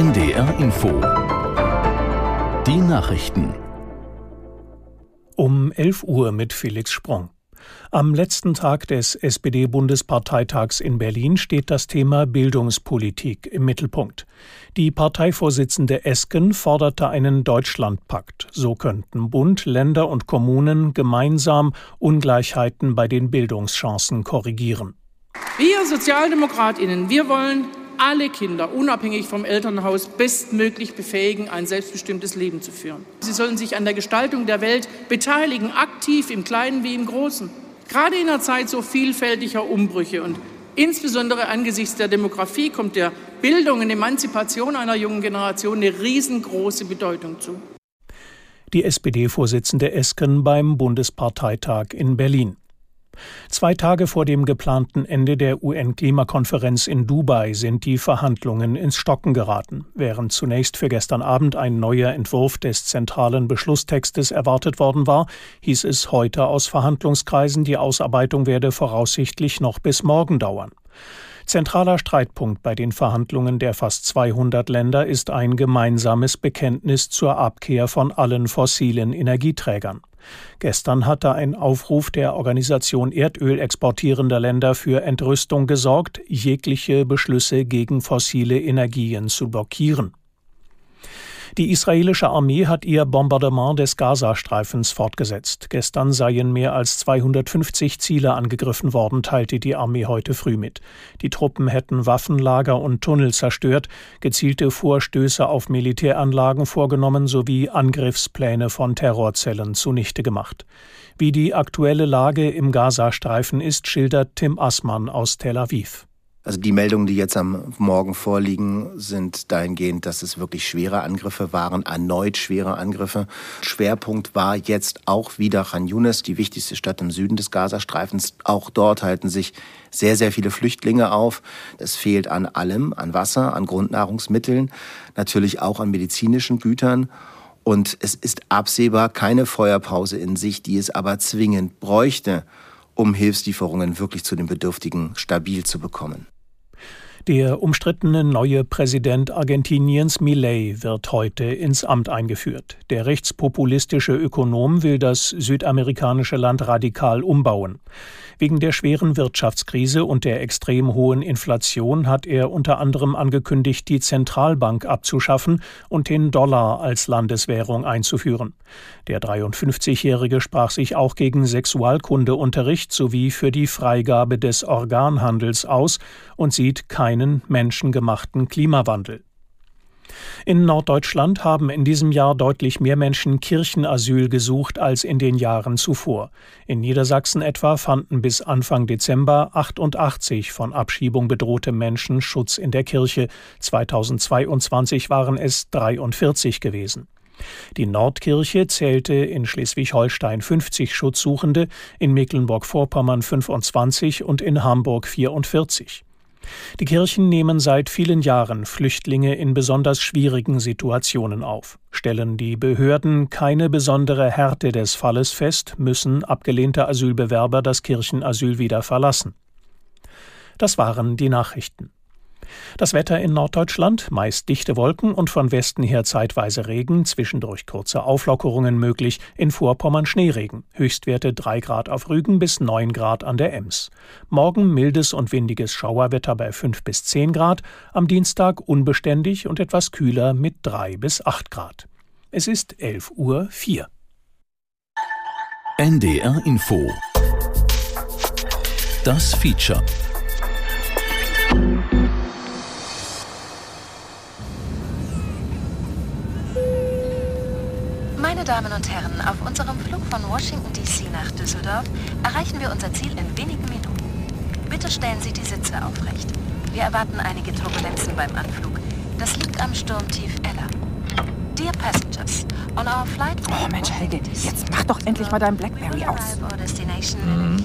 NDR Info. Die Nachrichten. Um 11 Uhr mit Felix Sprung. Am letzten Tag des SPD-Bundesparteitags in Berlin steht das Thema Bildungspolitik im Mittelpunkt. Die Parteivorsitzende Esken forderte einen Deutschlandpakt. So könnten Bund, Länder und Kommunen gemeinsam Ungleichheiten bei den Bildungschancen korrigieren. Wir Sozialdemokratinnen, wir wollen alle Kinder, unabhängig vom Elternhaus, bestmöglich befähigen, ein selbstbestimmtes Leben zu führen. Sie sollen sich an der Gestaltung der Welt beteiligen, aktiv im Kleinen wie im Großen. Gerade in einer Zeit so vielfältiger Umbrüche und insbesondere angesichts der Demografie kommt der Bildung und Emanzipation einer jungen Generation eine riesengroße Bedeutung zu. Die SPD-Vorsitzende Esken beim Bundesparteitag in Berlin. Zwei Tage vor dem geplanten Ende der UN-Klimakonferenz in Dubai sind die Verhandlungen ins Stocken geraten. Während zunächst für gestern Abend ein neuer Entwurf des zentralen Beschlusstextes erwartet worden war, hieß es heute aus Verhandlungskreisen, die Ausarbeitung werde voraussichtlich noch bis morgen dauern. Zentraler Streitpunkt bei den Verhandlungen der fast 200 Länder ist ein gemeinsames Bekenntnis zur Abkehr von allen fossilen Energieträgern. Gestern hatte ein Aufruf der Organisation Erdöl exportierender Länder für Entrüstung gesorgt, jegliche Beschlüsse gegen fossile Energien zu blockieren. Die israelische Armee hat ihr Bombardement des Gazastreifens fortgesetzt. Gestern seien mehr als 250 Ziele angegriffen worden, teilte die Armee heute früh mit. Die Truppen hätten Waffenlager und Tunnel zerstört, gezielte Vorstöße auf Militäranlagen vorgenommen sowie Angriffspläne von Terrorzellen zunichte gemacht. Wie die aktuelle Lage im Gazastreifen ist, schildert Tim Assmann aus Tel Aviv. Also die Meldungen, die jetzt am Morgen vorliegen, sind dahingehend, dass es wirklich schwere Angriffe waren, erneut schwere Angriffe. Schwerpunkt war jetzt auch wieder Khan Yunis, die wichtigste Stadt im Süden des Gazastreifens. Auch dort halten sich sehr, sehr viele Flüchtlinge auf. Es fehlt an allem, an Wasser, an Grundnahrungsmitteln, natürlich auch an medizinischen Gütern. Und es ist absehbar keine Feuerpause in sich, die es aber zwingend bräuchte, um Hilfslieferungen wirklich zu den Bedürftigen stabil zu bekommen. Der umstrittene neue Präsident Argentiniens Milei wird heute ins Amt eingeführt. Der rechtspopulistische Ökonom will das südamerikanische Land radikal umbauen. Wegen der schweren Wirtschaftskrise und der extrem hohen Inflation hat er unter anderem angekündigt, die Zentralbank abzuschaffen und den Dollar als Landeswährung einzuführen. Der 53-Jährige sprach sich auch gegen Sexualkundeunterricht sowie für die Freigabe des Organhandels aus und sieht keinen menschengemachten Klimawandel. In Norddeutschland haben in diesem Jahr deutlich mehr Menschen Kirchenasyl gesucht als in den Jahren zuvor. In Niedersachsen etwa fanden bis Anfang Dezember 88 von Abschiebung bedrohte Menschen Schutz in der Kirche. 2022 waren es 43 gewesen. Die Nordkirche zählte in Schleswig-Holstein 50 Schutzsuchende, in Mecklenburg-Vorpommern 25 und in Hamburg 44. Die Kirchen nehmen seit vielen Jahren Flüchtlinge in besonders schwierigen Situationen auf. Stellen die Behörden keine besondere Härte des Falles fest, müssen abgelehnte Asylbewerber das Kirchenasyl wieder verlassen. Das waren die Nachrichten. Das Wetter in Norddeutschland meist dichte Wolken und von Westen her zeitweise Regen, zwischendurch kurze Auflockerungen möglich, in Vorpommern Schneeregen, Höchstwerte 3 Grad auf Rügen bis 9 Grad an der Ems. Morgen mildes und windiges Schauerwetter bei 5 bis 10 Grad, am Dienstag unbeständig und etwas kühler mit 3 bis 8 Grad. Es ist 11 Uhr 4. NDR Info Das Feature Meine Damen und Herren, auf unserem Flug von Washington DC nach Düsseldorf erreichen wir unser Ziel in wenigen Minuten. Bitte stellen Sie die Sitze aufrecht. Wir erwarten einige Turbulenzen beim Anflug. Das liegt am Sturmtief Ella. Dear passengers, on our flight Oh Mensch, Helge, jetzt mach doch endlich mal dein Blackberry aus. Mhm.